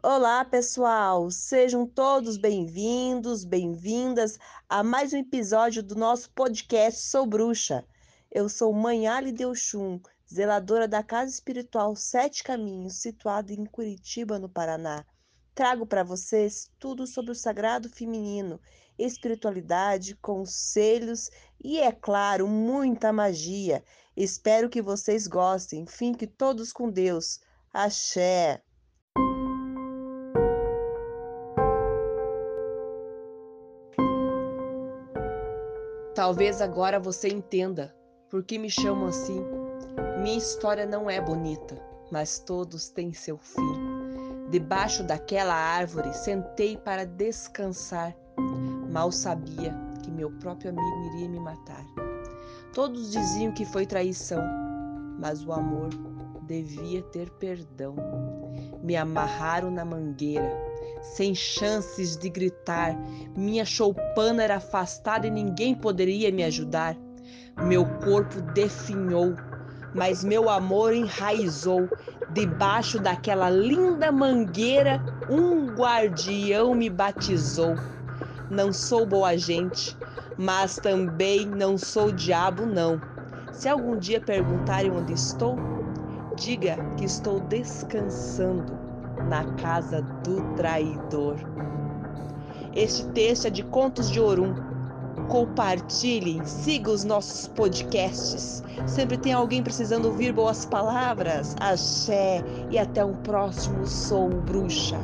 Olá, pessoal! Sejam todos bem-vindos, bem-vindas a mais um episódio do nosso podcast Sou Bruxa. Eu sou Mãe Ali zeladora da Casa Espiritual Sete Caminhos, situada em Curitiba, no Paraná. Trago para vocês tudo sobre o sagrado feminino, espiritualidade, conselhos e, é claro, muita magia. Espero que vocês gostem. Fiquem todos com Deus. Axé! Talvez agora você entenda por que me chamam assim. Minha história não é bonita, mas todos têm seu fim. Debaixo daquela árvore sentei para descansar. Mal sabia que meu próprio amigo iria me matar. Todos diziam que foi traição, mas o amor devia ter perdão. Me amarraram na mangueira sem chances de gritar. Minha choupana era afastada e ninguém poderia me ajudar. Meu corpo definhou, mas meu amor enraizou. Debaixo daquela linda mangueira, um guardião me batizou. Não sou boa gente, mas também não sou diabo, não. Se algum dia perguntarem onde estou, diga que estou descansando na casa do traidor. Este texto é de Contos de Orum. Compartilhem, siga os nossos podcasts. Sempre tem alguém precisando ouvir boas palavras. Axé e até um próximo Sou Bruxa.